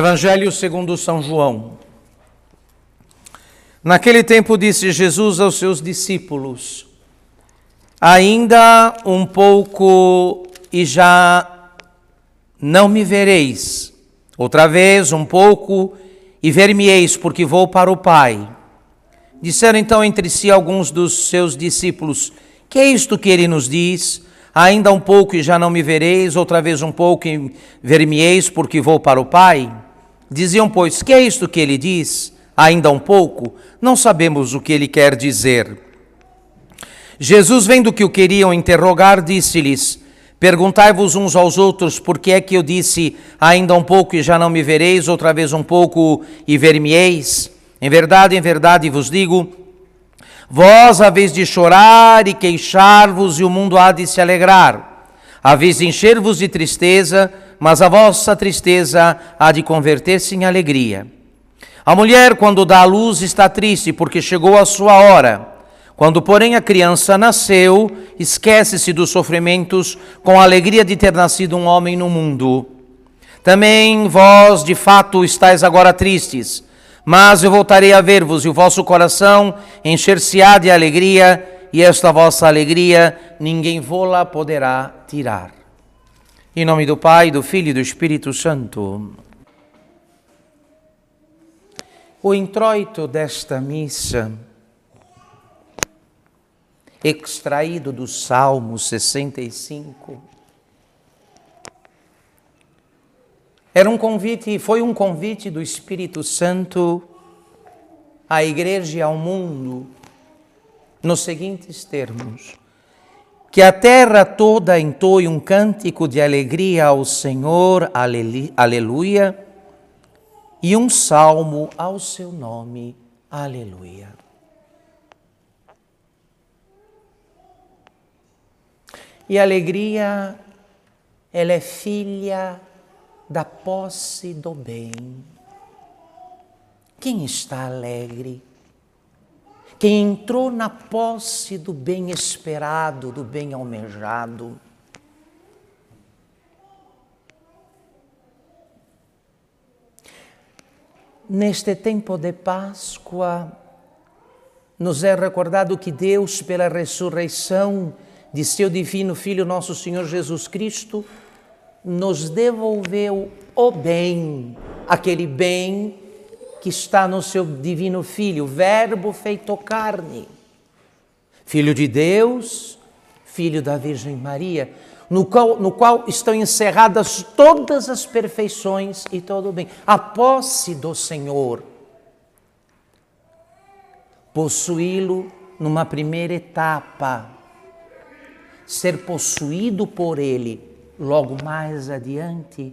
Evangelho segundo São João. Naquele tempo disse Jesus aos seus discípulos: Ainda um pouco e já não me vereis. Outra vez, um pouco e ver-me-eis, porque vou para o Pai. Disseram então entre si alguns dos seus discípulos: Que é isto que ele nos diz? Ainda um pouco e já não me vereis, outra vez um pouco e ver-me-eis, porque vou para o Pai. Diziam, pois, que é isto que ele diz? Ainda um pouco? Não sabemos o que ele quer dizer. Jesus, vendo que o queriam interrogar, disse-lhes: Perguntai-vos uns aos outros, por que é que eu disse, ainda um pouco e já não me vereis, outra vez um pouco e ver-me-eis? Em verdade, em verdade vos digo, Vós haveis de chorar e queixar-vos, e o mundo há de se alegrar. Haveis de encher-vos de tristeza, mas a vossa tristeza há de converter-se em alegria. A mulher, quando dá à luz, está triste, porque chegou a sua hora. Quando, porém, a criança nasceu, esquece-se dos sofrimentos com a alegria de ter nascido um homem no mundo. Também vós, de fato, estáis agora tristes mas eu voltarei a ver-vos, e o vosso coração encher-se-á de alegria, e esta vossa alegria ninguém vô-la poderá tirar. Em nome do Pai, do Filho e do Espírito Santo. O introito desta missa, extraído do Salmo 65, Era um convite, foi um convite do Espírito Santo à igreja e ao mundo nos seguintes termos: que a terra toda entoe um cântico de alegria ao Senhor, aleluia, e um salmo ao seu nome, aleluia. E a alegria, ela é filha da posse do bem. Quem está alegre? Quem entrou na posse do bem esperado, do bem almejado. Neste tempo de Páscoa, nos é recordado que Deus, pela ressurreição de seu divino Filho, nosso Senhor Jesus Cristo, nos devolveu o bem, aquele bem que está no seu divino Filho, Verbo feito carne, Filho de Deus, Filho da Virgem Maria, no qual, no qual estão encerradas todas as perfeições e todo o bem. A posse do Senhor. Possuí-lo numa primeira etapa, ser possuído por Ele logo mais adiante,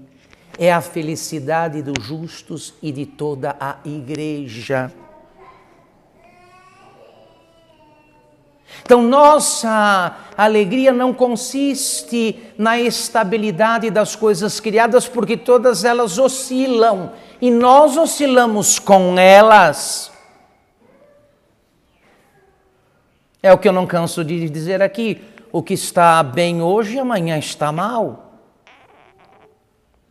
é a felicidade dos justos e de toda a igreja. Então, nossa alegria não consiste na estabilidade das coisas criadas, porque todas elas oscilam e nós oscilamos com elas. É o que eu não canso de dizer aqui o que está bem hoje, amanhã está mal.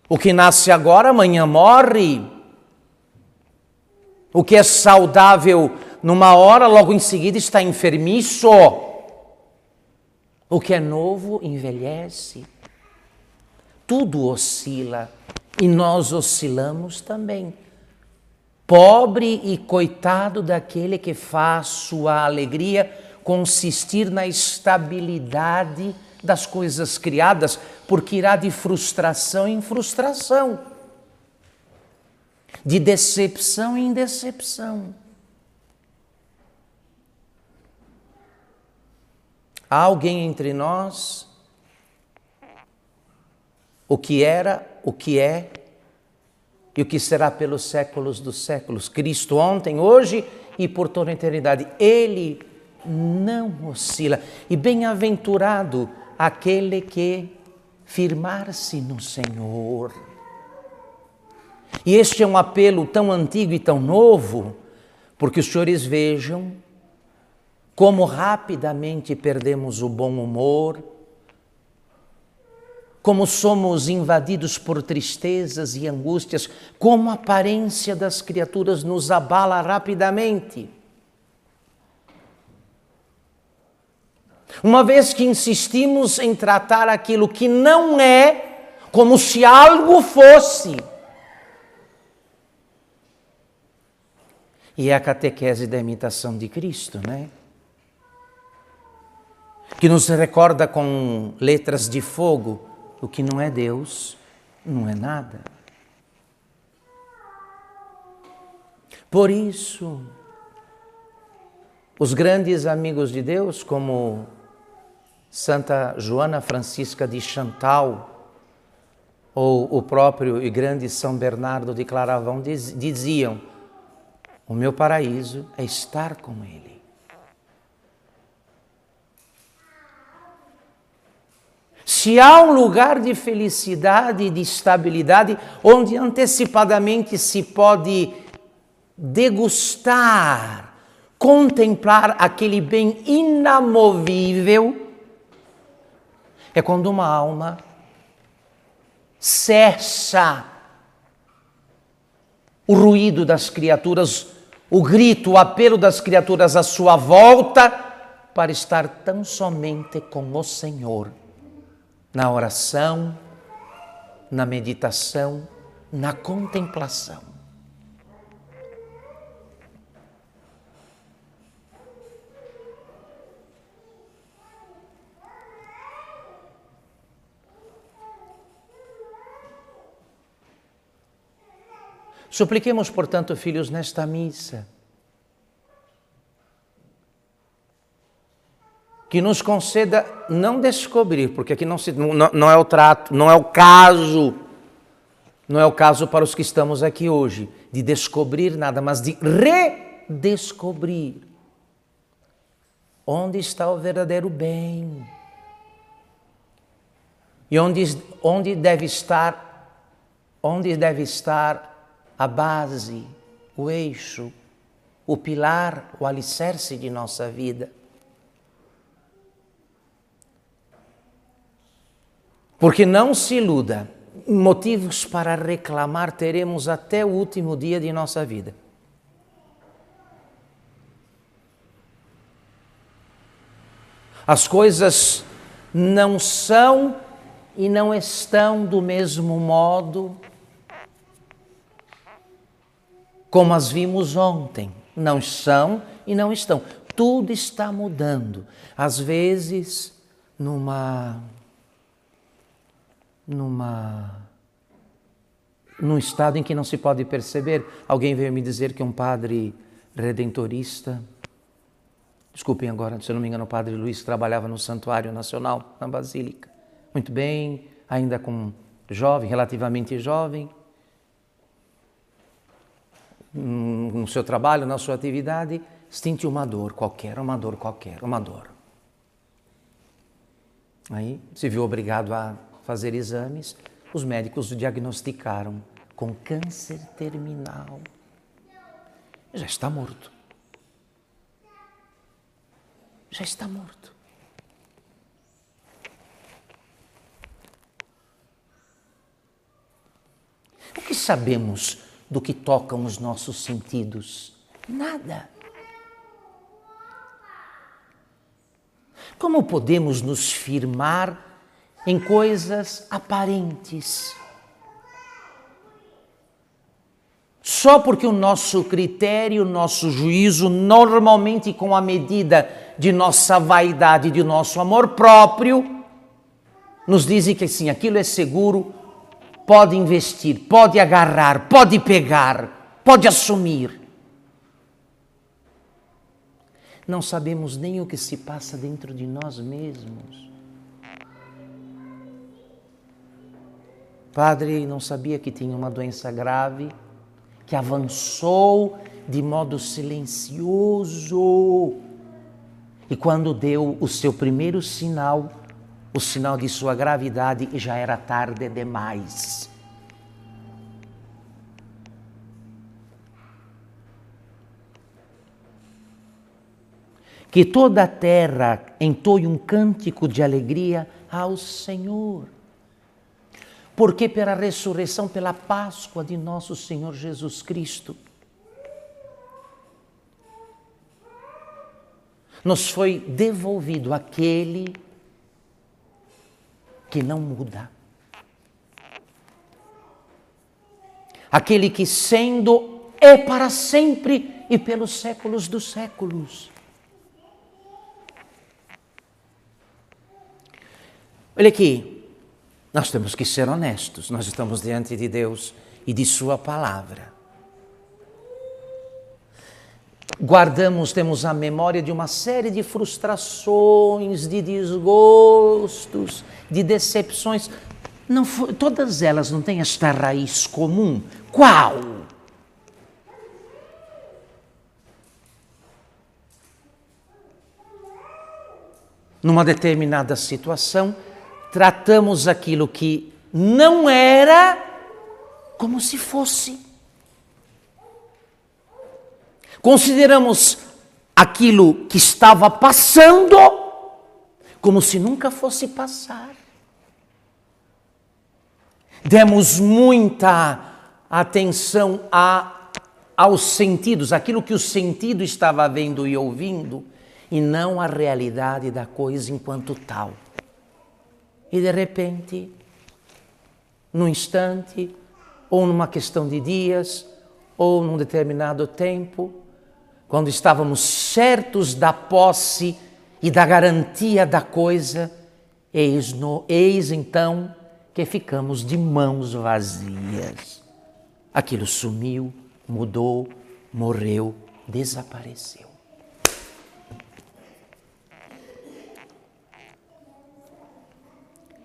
O que nasce agora, amanhã morre. O que é saudável numa hora, logo em seguida está enfermiço. O que é novo envelhece. Tudo oscila e nós oscilamos também. Pobre e coitado daquele que faz sua alegria consistir na estabilidade das coisas criadas, porque irá de frustração em frustração, de decepção em decepção. Há alguém entre nós, o que era, o que é e o que será pelos séculos dos séculos. Cristo ontem, hoje e por toda a eternidade. Ele não oscila. E bem-aventurado aquele que firmar-se no Senhor. E este é um apelo tão antigo e tão novo, porque os senhores vejam como rapidamente perdemos o bom humor, como somos invadidos por tristezas e angústias, como a aparência das criaturas nos abala rapidamente. Uma vez que insistimos em tratar aquilo que não é como se algo fosse. E é a catequese da imitação de Cristo, né? Que nos recorda com letras de fogo: o que não é Deus não é nada. Por isso, os grandes amigos de Deus, como Santa Joana Francisca de Chantal, ou o próprio e grande São Bernardo de Claravão, diziam: o meu paraíso é estar com Ele. Se há um lugar de felicidade e de estabilidade onde antecipadamente se pode degustar, contemplar aquele bem inamovível, é quando uma alma cessa o ruído das criaturas o grito, o apelo das criaturas à sua volta para estar tão somente com o Senhor, na oração, na meditação, na contemplação. Supliquemos, portanto, filhos, nesta missa, que nos conceda não descobrir, porque aqui não, se, não, não é o trato, não é o caso, não é o caso para os que estamos aqui hoje, de descobrir nada, mas de redescobrir onde está o verdadeiro bem e onde, onde deve estar, onde deve estar a base, o eixo, o pilar, o alicerce de nossa vida. Porque não se iluda, motivos para reclamar teremos até o último dia de nossa vida. As coisas não são e não estão do mesmo modo como as vimos ontem. Não são e não estão. Tudo está mudando. Às vezes, numa. numa. num estado em que não se pode perceber. Alguém veio me dizer que um padre redentorista. Desculpem agora, se eu não me engano, o padre Luiz trabalhava no Santuário Nacional, na Basílica. Muito bem, ainda com jovem, relativamente jovem, no seu trabalho, na sua atividade, sente uma dor qualquer, uma dor qualquer, uma dor. Aí se viu obrigado a fazer exames, os médicos o diagnosticaram com câncer terminal. Já está morto. Já está morto. O que sabemos do que tocam os nossos sentidos? Nada. Como podemos nos firmar em coisas aparentes? Só porque o nosso critério, o nosso juízo, normalmente com a medida de nossa vaidade, de nosso amor próprio, nos dizem que sim, aquilo é seguro, pode investir, pode agarrar, pode pegar, pode assumir. Não sabemos nem o que se passa dentro de nós mesmos. Padre não sabia que tinha uma doença grave, que avançou de modo silencioso. E quando deu o seu primeiro sinal, o sinal de sua gravidade e já era tarde demais. Que toda a terra entoie um cântico de alegria ao Senhor. Porque pela ressurreição, pela Páscoa de nosso Senhor Jesus Cristo, nos foi devolvido aquele que não muda. Aquele que sendo é para sempre e pelos séculos dos séculos. Olha aqui, nós temos que ser honestos, nós estamos diante de Deus e de Sua palavra. Guardamos, temos a memória de uma série de frustrações, de desgostos, de decepções. Não, todas elas não têm esta raiz comum. Qual? Numa determinada situação, tratamos aquilo que não era como se fosse. Consideramos aquilo que estava passando como se nunca fosse passar. Demos muita atenção a, aos sentidos, aquilo que o sentido estava vendo e ouvindo, e não a realidade da coisa enquanto tal. E de repente, num instante, ou numa questão de dias, ou num determinado tempo, quando estávamos certos da posse e da garantia da coisa, eis, no, eis então que ficamos de mãos vazias. Aquilo sumiu, mudou, morreu, desapareceu.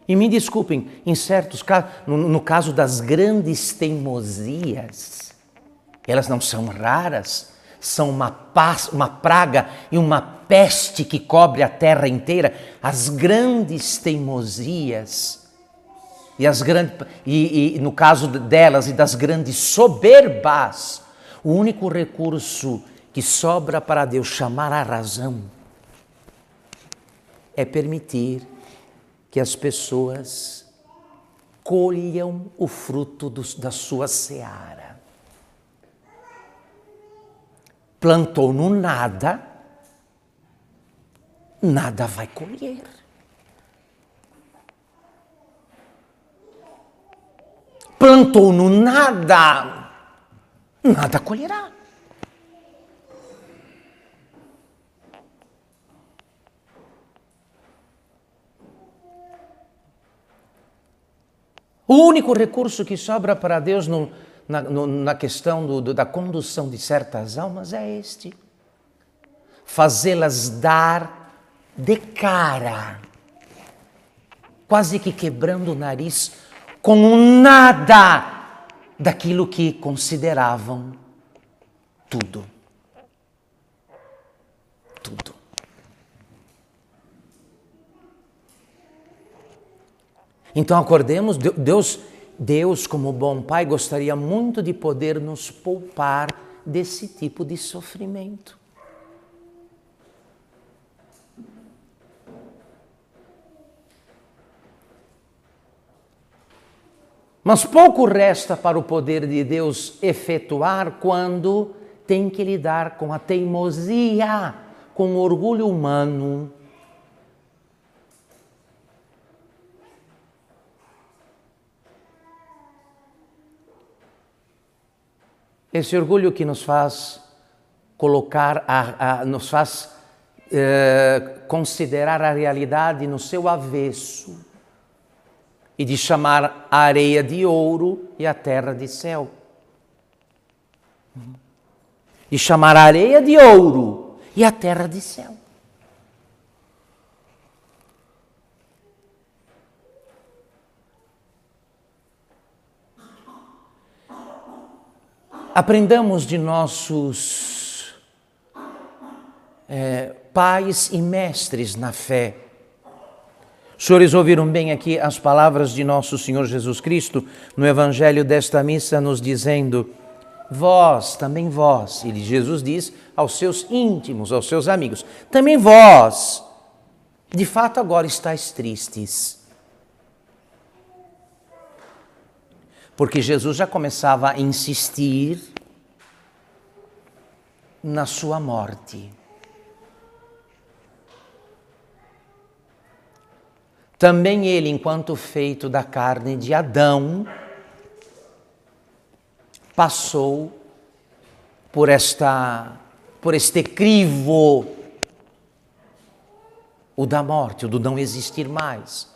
E me desculpem, em certos casos, no, no caso das grandes teimosias, elas não são raras, são uma, paz, uma praga e uma peste que cobre a terra inteira. As grandes teimosias, e, as grandes, e, e no caso delas e das grandes soberbas, o único recurso que sobra para Deus chamar a razão é permitir que as pessoas colham o fruto da sua seara. Plantou no nada, nada vai colher. Plantou no nada, nada colherá. O único recurso que sobra para Deus no, na, no, na, questão do, do, da condução de certas almas é este: fazê-las dar de cara, quase que quebrando o nariz, com nada daquilo que consideravam tudo. Tudo. Então acordemos, Deus, Deus como bom pai gostaria muito de poder nos poupar desse tipo de sofrimento. Mas pouco resta para o poder de Deus efetuar quando tem que lidar com a teimosia, com o orgulho humano. Esse orgulho que nos faz colocar, a, a, nos faz eh, considerar a realidade no seu avesso e de chamar a areia de ouro e a terra de céu. E chamar a areia de ouro e a terra de céu. Aprendamos de nossos é, pais e mestres na fé. Os senhores ouviram bem aqui as palavras de nosso Senhor Jesus Cristo no Evangelho desta missa, nos dizendo: Vós, também vós, ele Jesus diz aos seus íntimos, aos seus amigos, também vós, de fato agora estáis tristes. Porque Jesus já começava a insistir na sua morte. Também ele, enquanto feito da carne de Adão, passou por esta por este crivo o da morte, o do não existir mais,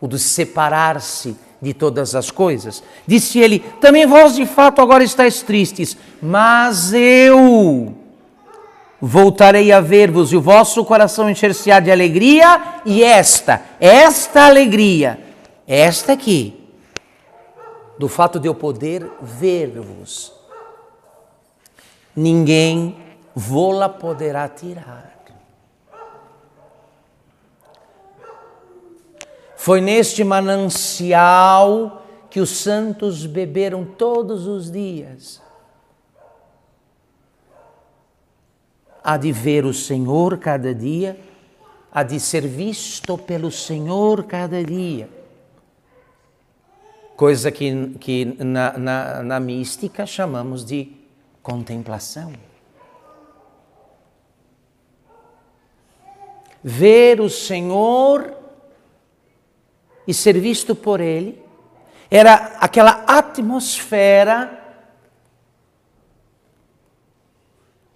o do separar-se de todas as coisas. Disse ele: Também vós de fato agora estáis tristes, mas eu voltarei a ver-vos e o vosso coração encher-se-á de alegria, e esta, esta alegria, esta aqui, do fato de eu poder ver-vos, ninguém vô-la poderá tirar. Foi neste manancial que os santos beberam todos os dias há de ver o Senhor cada dia, há de ser visto pelo Senhor cada dia. Coisa que, que na, na, na mística chamamos de contemplação. Ver o Senhor e ser visto por Ele era aquela atmosfera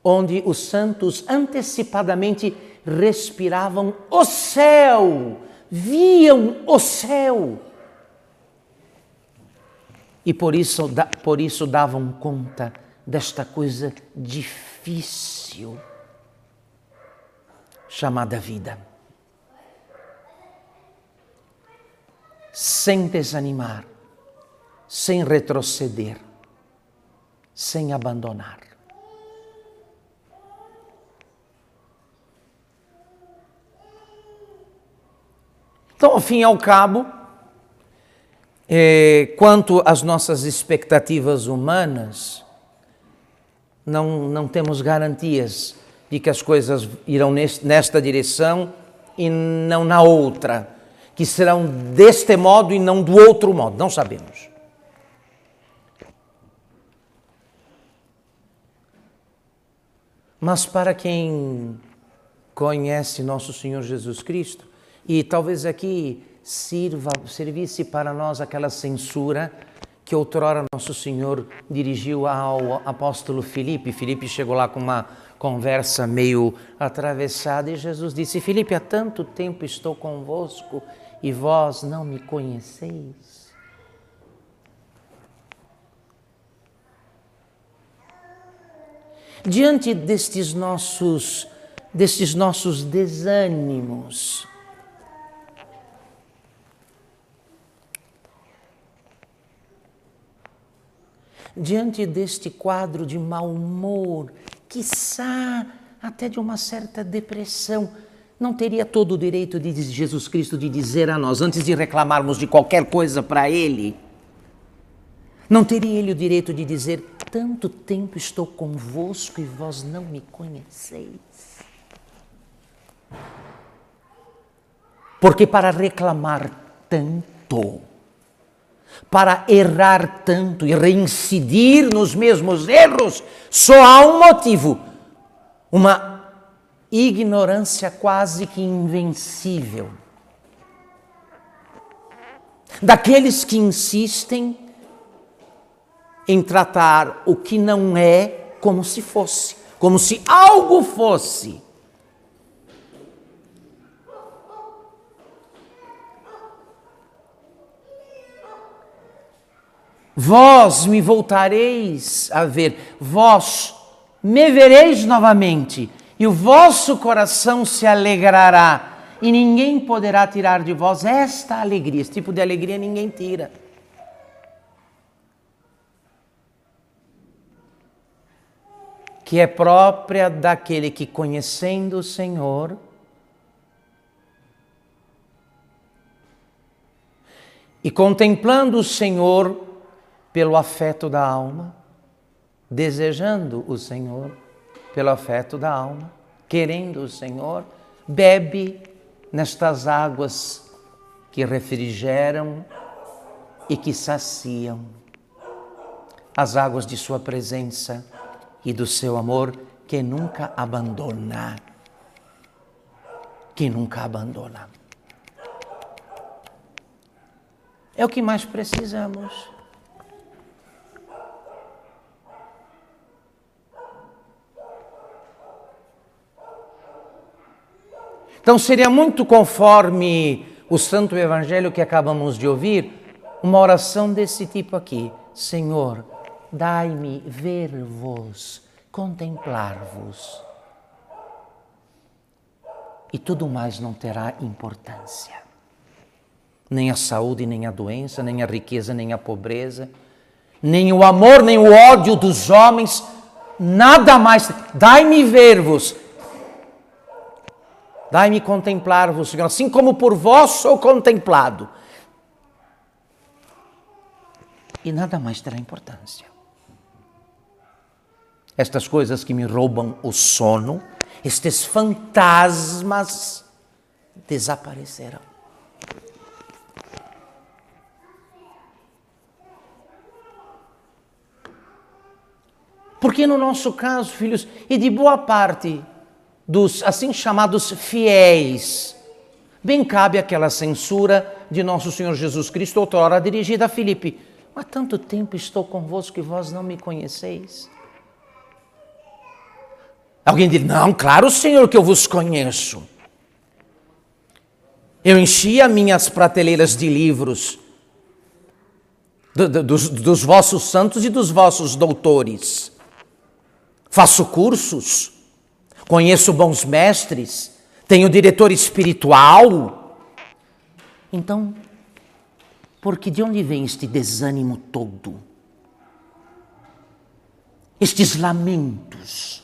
onde os santos antecipadamente respiravam o céu, viam o céu. E por isso, por isso davam conta desta coisa difícil chamada vida. Sem desanimar, sem retroceder, sem abandonar. Então, ao fim e ao cabo, é, quanto às nossas expectativas humanas, não, não temos garantias de que as coisas irão neste, nesta direção e não na outra, que serão deste modo e não do outro modo, não sabemos. Mas para quem conhece nosso Senhor Jesus Cristo, e talvez aqui sirva, servisse para nós aquela censura que outrora nosso Senhor dirigiu ao apóstolo Filipe. Filipe chegou lá com uma conversa meio atravessada e Jesus disse: Filipe, há tanto tempo estou convosco e vós não me conheceis. Diante destes nossos destes nossos desânimos, diante deste quadro de mau humor, quiçá até de uma certa depressão, não teria todo o direito de Jesus Cristo de dizer a nós, antes de reclamarmos de qualquer coisa para Ele, não teria Ele o direito de dizer: Tanto tempo estou convosco e vós não me conheceis? Porque para reclamar tanto, para errar tanto e reincidir nos mesmos erros, só há um motivo: uma ignorância quase que invencível. Daqueles que insistem em tratar o que não é como se fosse, como se algo fosse. Vós me voltareis a ver, vós me vereis novamente, e o vosso coração se alegrará, e ninguém poderá tirar de vós esta alegria. Esse tipo de alegria ninguém tira. Que é própria daquele que, conhecendo o Senhor, e contemplando o Senhor, pelo afeto da alma, desejando o Senhor pelo afeto da alma, querendo o Senhor, bebe nestas águas que refrigeram e que saciam. as águas de Sua presença e do seu amor que nunca abandona. Que nunca abandona. É o que mais precisamos. Então seria muito conforme o Santo Evangelho que acabamos de ouvir, uma oração desse tipo aqui: Senhor, dai-me ver-vos, contemplar-vos. E tudo mais não terá importância. Nem a saúde, nem a doença, nem a riqueza, nem a pobreza, nem o amor, nem o ódio dos homens, nada mais. Dai-me ver-vos, Dai-me contemplar-vos, Senhor, assim como por vós sou contemplado. E nada mais terá importância. Estas coisas que me roubam o sono, estes fantasmas desaparecerão. Porque no nosso caso, filhos, e de boa parte dos assim chamados fiéis. Bem cabe aquela censura de nosso Senhor Jesus Cristo, outrora dirigida a Filipe. Há tanto tempo estou convosco que vós não me conheceis. Alguém diz: Não, claro, Senhor, que eu vos conheço. Eu enchi as minhas prateleiras de livros do, do, dos, dos vossos santos e dos vossos doutores. Faço cursos conheço bons mestres, tenho diretor espiritual. Então, porque de onde vem este desânimo todo? Estes lamentos?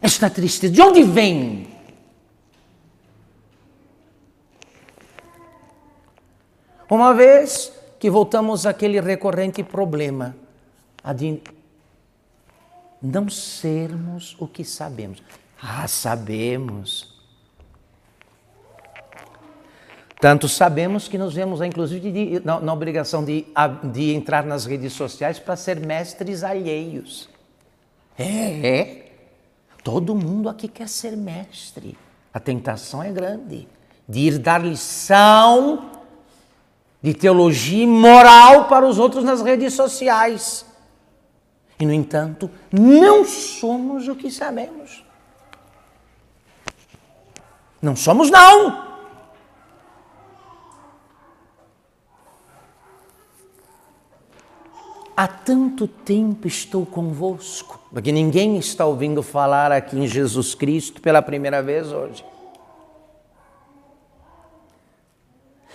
Esta tristeza, de onde vem? Uma vez que voltamos àquele recorrente problema, a de não sermos o que sabemos. Ah, sabemos. Tanto sabemos que nos vemos, inclusive, de, na, na, obrigação de, de entrar nas redes sociais para ser mestres alheios. É, é. Todo mundo aqui quer ser mestre. A tentação é grande de ir dar lição de teologia moral para os outros nas redes sociais. E, no entanto, não somos o que sabemos. Não somos, não! Há tanto tempo estou convosco, porque ninguém está ouvindo falar aqui em Jesus Cristo pela primeira vez hoje.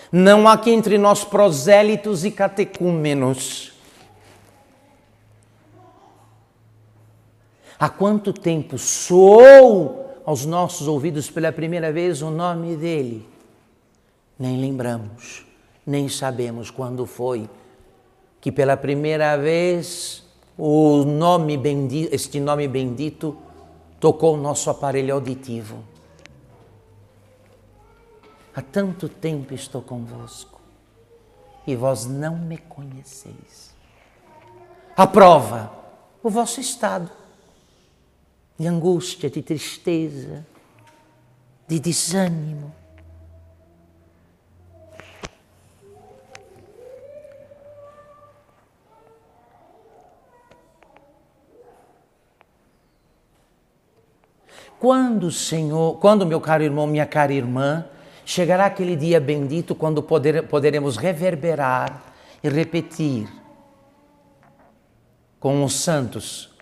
Não há aqui entre nós prosélitos e catecúmenos. Há quanto tempo soou aos nossos ouvidos pela primeira vez o nome dele? Nem lembramos, nem sabemos quando foi que pela primeira vez o nome bendito, este nome bendito tocou o nosso aparelho auditivo. Há tanto tempo estou convosco e vós não me conheceis. A prova, o vosso estado de angústia, de tristeza, de desânimo. Quando, Senhor, quando, meu caro irmão, minha cara irmã, chegará aquele dia bendito quando poder, poderemos reverberar e repetir com os santos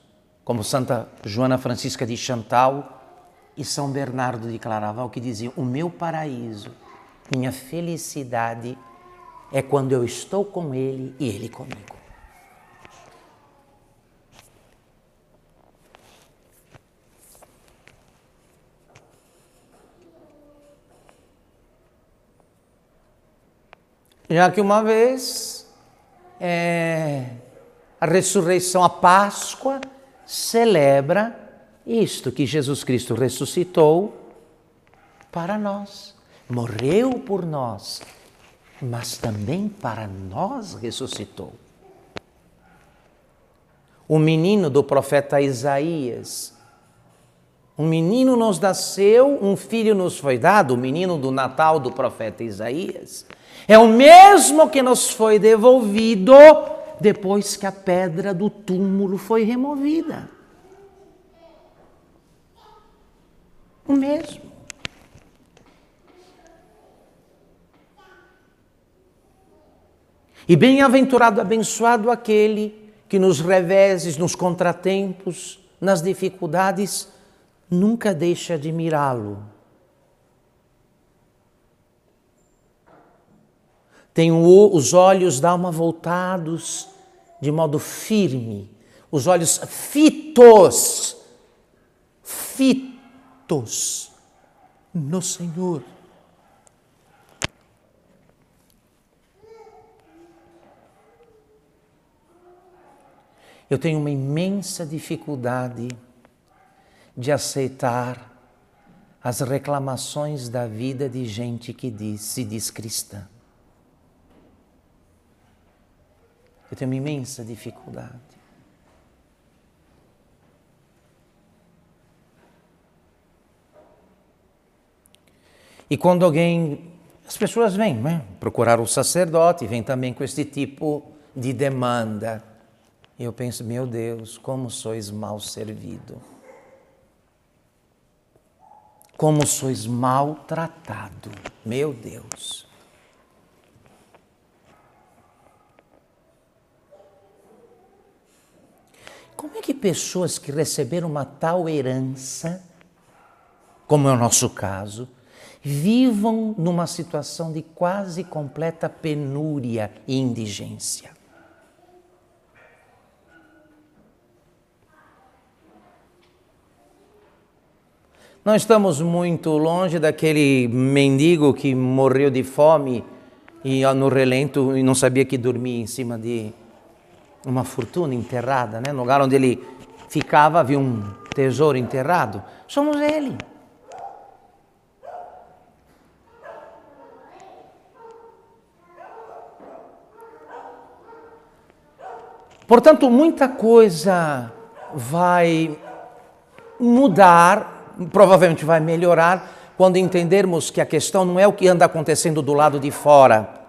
como Santa Joana Francisca de Chantal e São Bernardo de Claraval, que diziam: O meu paraíso, minha felicidade é quando eu estou com Ele e Ele comigo. Já que uma vez é, a ressurreição, a Páscoa, celebra isto que Jesus Cristo ressuscitou para nós, morreu por nós, mas também para nós ressuscitou. o menino do profeta Isaías. Um menino nos nasceu, um filho nos foi dado, o menino do Natal do profeta Isaías. É o mesmo que nos foi devolvido depois que a pedra do túmulo foi removida. O mesmo. E bem-aventurado, abençoado aquele que nos reveses, nos contratempos, nas dificuldades, nunca deixa de mirá-lo. Tem os olhos da alma voltados de modo firme, os olhos fitos, fitos no Senhor. Eu tenho uma imensa dificuldade de aceitar as reclamações da vida de gente que diz, se diz cristã. Eu tenho uma imensa dificuldade. E quando alguém, as pessoas vêm né, procurar o sacerdote, vêm também com este tipo de demanda. E eu penso, meu Deus, como sois mal servido. Como sois maltratado, meu Deus. Como é que pessoas que receberam uma tal herança, como é o nosso caso, vivam numa situação de quase completa penúria e indigência? Não estamos muito longe daquele mendigo que morreu de fome e no relento e não sabia que dormia em cima de uma fortuna enterrada, né? No lugar onde ele ficava havia um tesouro enterrado. Somos ele. Portanto, muita coisa vai mudar provavelmente vai melhorar quando entendermos que a questão não é o que anda acontecendo do lado de fora.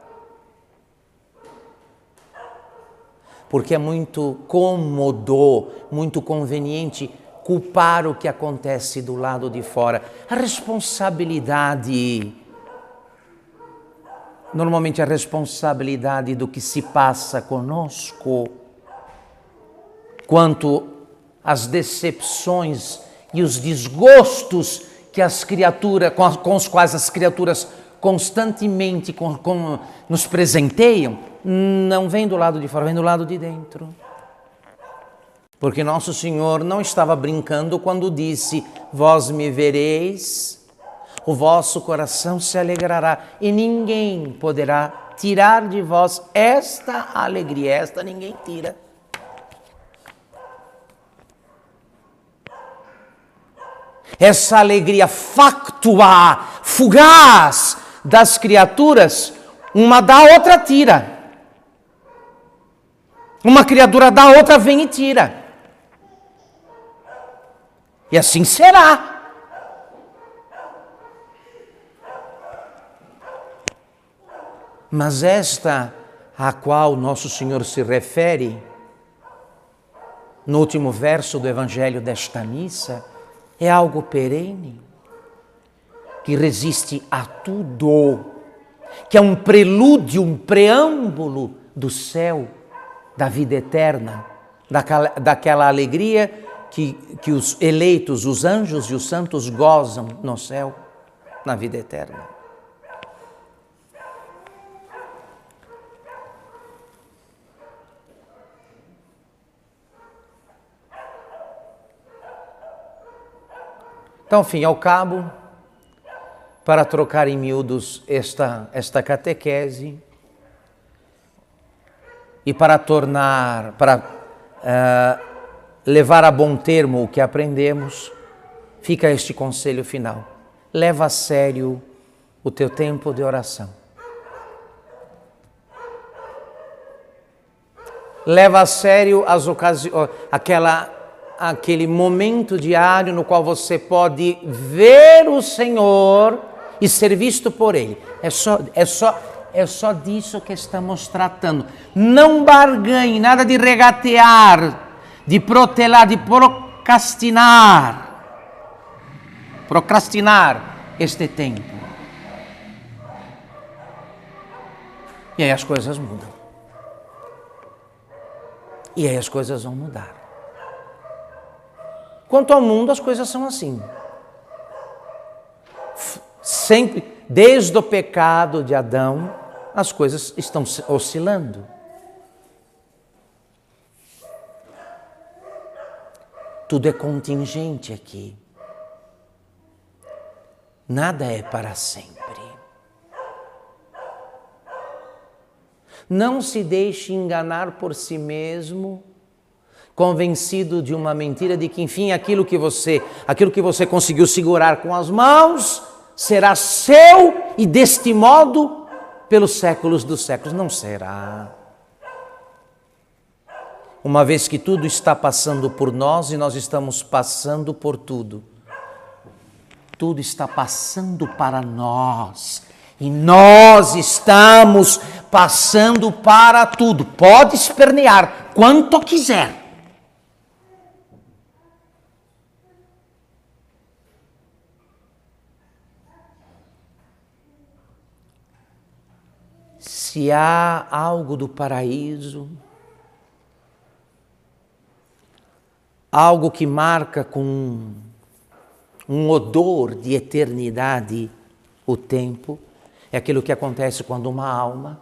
Porque é muito cômodo, muito conveniente culpar o que acontece do lado de fora. A responsabilidade, normalmente a responsabilidade do que se passa conosco, quanto às decepções e os desgostos que as criaturas, com, os quais as criaturas constantemente com, com, nos presenteiam, não vem do lado de fora, vem do lado de dentro. Porque Nosso Senhor não estava brincando quando disse: Vós me vereis, o vosso coração se alegrará, e ninguém poderá tirar de vós esta alegria, esta ninguém tira. essa alegria factua, fugaz das criaturas, uma da outra tira. Uma criatura da outra vem e tira. E assim será. Mas esta a qual nosso Senhor se refere, no último verso do Evangelho desta missa, é algo perene, que resiste a tudo, que é um prelúdio, um preâmbulo do céu, da vida eterna, daquela, daquela alegria que, que os eleitos, os anjos e os santos gozam no céu, na vida eterna. Então, fim ao cabo, para trocar em miúdos esta, esta catequese e para tornar, para uh, levar a bom termo o que aprendemos, fica este conselho final. Leva a sério o teu tempo de oração. leva a sério as ocasiões, aquela, aquele momento diário no qual você pode ver o Senhor e ser visto por Ele. É só, é só, é só disso que estamos tratando. Não barganhe, nada de regatear, de protelar, de procrastinar. Procrastinar este tempo. E aí as coisas mudam. E aí as coisas vão mudar. Quanto ao mundo, as coisas são assim. Sempre, desde o pecado de Adão, as coisas estão oscilando. Tudo é contingente aqui. Nada é para sempre. Não se deixe enganar por si mesmo, convencido de uma mentira de que enfim aquilo que você, aquilo que você conseguiu segurar com as mãos será seu e deste modo pelos séculos dos séculos não será. Uma vez que tudo está passando por nós e nós estamos passando por tudo. Tudo está passando para nós e nós estamos passando para tudo. Pode espernear quanto quiser. Se há algo do paraíso, algo que marca com um odor de eternidade o tempo, é aquilo que acontece quando uma alma,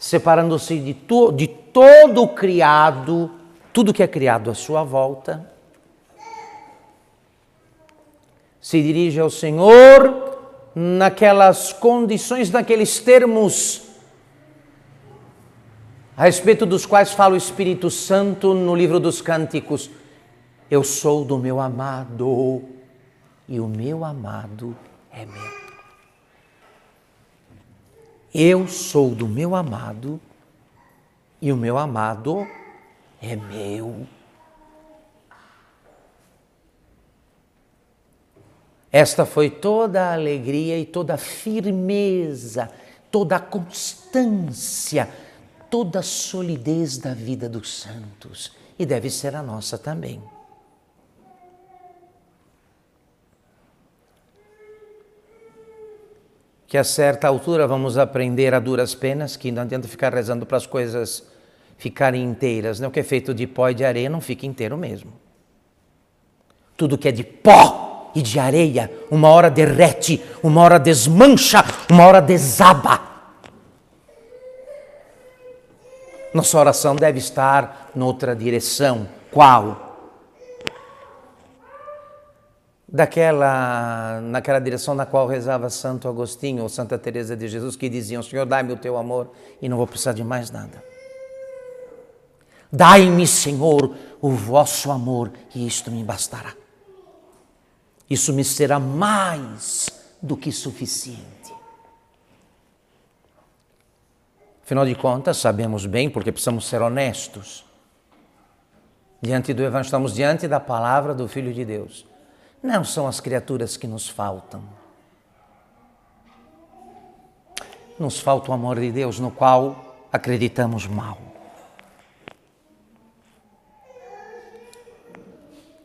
separando-se de, to, de todo o criado, tudo que é criado à sua volta, se dirige ao Senhor naquelas condições, naqueles termos a respeito dos quais fala o Espírito Santo no livro dos Cânticos. Eu sou do meu amado e o meu amado é meu. Eu sou do meu amado e o meu amado é meu. Esta foi toda a alegria e toda a firmeza, toda a constância, toda a solidez da vida dos santos e deve ser a nossa também. que a certa altura vamos aprender a duras penas que não adianta ficar rezando para as coisas ficarem inteiras. Né? O que é feito de pó e de areia não fica inteiro mesmo. Tudo que é de pó e de areia, uma hora derrete, uma hora desmancha, uma hora desaba. Nossa oração deve estar noutra direção. Qual? daquela naquela direção na qual rezava Santo Agostinho ou Santa Teresa de Jesus que diziam: Senhor, dai-me o teu amor e não vou precisar de mais nada. Dai-me, Senhor, o vosso amor e isto me bastará. Isso me será mais do que suficiente. Afinal de contas, sabemos bem, porque precisamos ser honestos. Diante do Evangelho, estamos diante da palavra do Filho de Deus. Não são as criaturas que nos faltam. Nos falta o amor de Deus no qual acreditamos mal.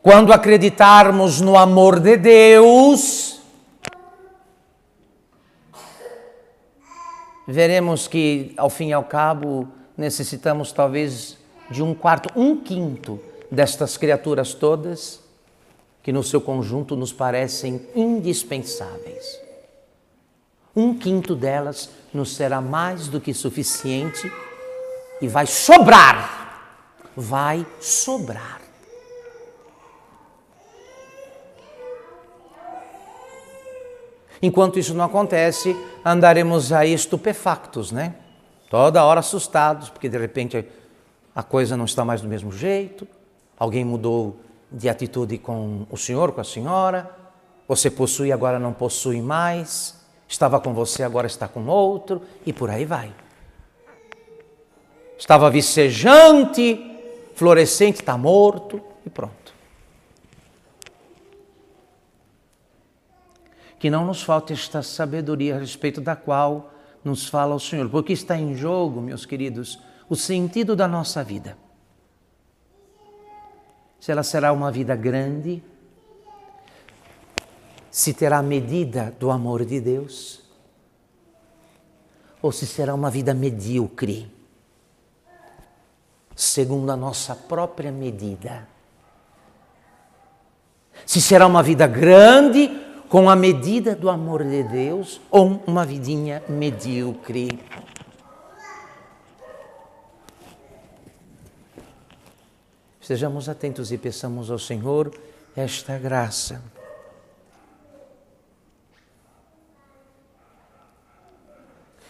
Quando acreditarmos no amor de Deus, veremos que, ao fim e ao cabo, necessitamos talvez de um quarto, um quinto destas criaturas todas que no seu conjunto nos parecem indispensáveis. Um quinto delas nos será mais do que suficiente e vai sobrar. Vai sobrar. Enquanto isso não acontece, andaremos aí estupefactos, né? Toda hora assustados, porque de repente a coisa não está mais do mesmo jeito, alguém mudou de atitude com o senhor, com a senhora, você possui, agora não possui mais, estava com você, agora está com outro, e por aí vai. Estava vicejante, florescente, está morto e pronto. Que não nos falte esta sabedoria a respeito da qual nos fala o Senhor, porque está em jogo, meus queridos, o sentido da nossa vida. Se ela será uma vida grande, se terá medida do amor de Deus, ou se será uma vida medíocre, segundo a nossa própria medida. Se será uma vida grande, com a medida do amor de Deus, ou uma vidinha medíocre. Sejamos atentos e peçamos ao Senhor esta graça.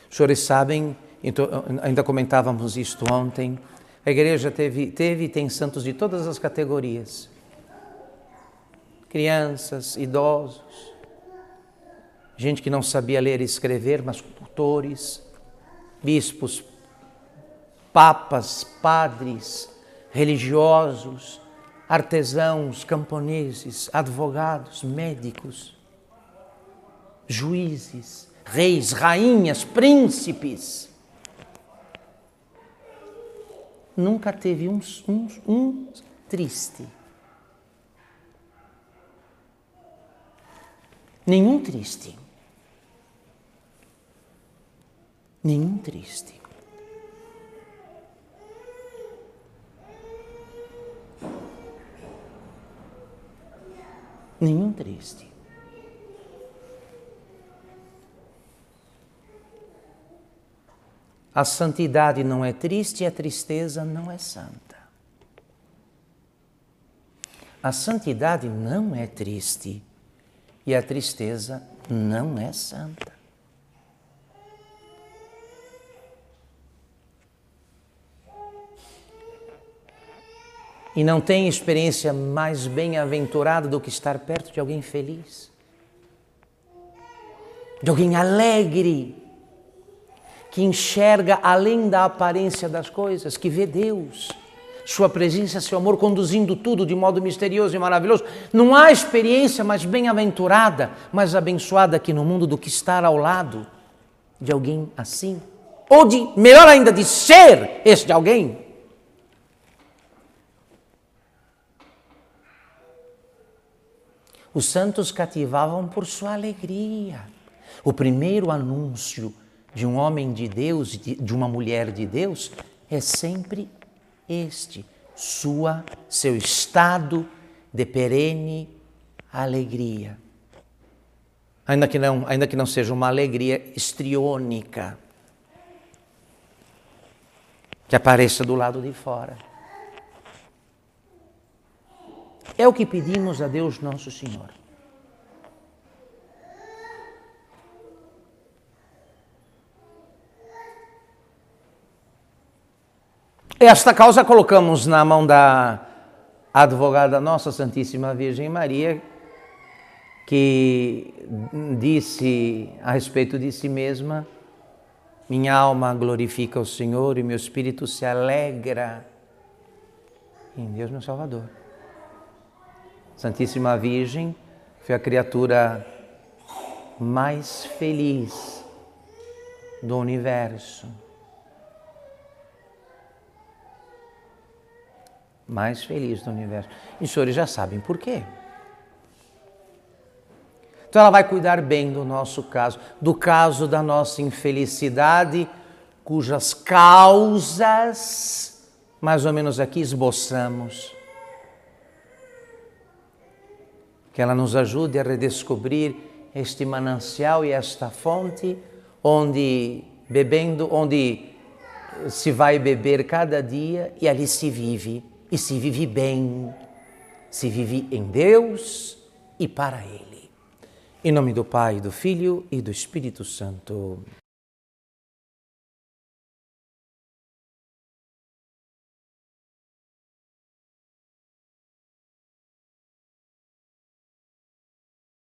Os senhores sabem, então, ainda comentávamos isto ontem, a igreja teve, teve e tem santos de todas as categorias. Crianças, idosos, gente que não sabia ler e escrever, mas doutores, bispos, papas, padres, religiosos, artesãos, camponeses, advogados, médicos, juízes, reis, rainhas, príncipes. Nunca teve um, um, um triste. Nenhum triste. Nenhum triste. Nenhum triste. A santidade não é triste e a tristeza não é santa. A santidade não é triste e a tristeza não é santa. E não tem experiência mais bem-aventurada do que estar perto de alguém feliz, de alguém alegre que enxerga além da aparência das coisas, que vê Deus, Sua presença, Seu amor conduzindo tudo de modo misterioso e maravilhoso. Não há experiência mais bem-aventurada, mais abençoada aqui no mundo do que estar ao lado de alguém assim. Ou de, melhor ainda, de ser este alguém. Os santos cativavam por sua alegria. O primeiro anúncio de um homem de Deus, de uma mulher de Deus, é sempre este, sua, seu estado de perene alegria. Ainda que não, ainda que não seja uma alegria estriônica, que apareça do lado de fora. É o que pedimos a Deus nosso Senhor. Esta causa colocamos na mão da advogada Nossa Santíssima Virgem Maria, que disse a respeito de si mesma: Minha alma glorifica o Senhor e meu espírito se alegra em Deus, meu Salvador. Santíssima Virgem foi a criatura mais feliz do universo mais feliz do universo. E os senhores já sabem por quê. Então ela vai cuidar bem do nosso caso, do caso da nossa infelicidade, cujas causas, mais ou menos aqui, esboçamos. Que ela nos ajude a redescobrir este manancial e esta fonte onde bebendo, onde se vai beber cada dia e ali se vive e se vive bem, se vive em Deus e para Ele. Em nome do Pai, do Filho e do Espírito Santo.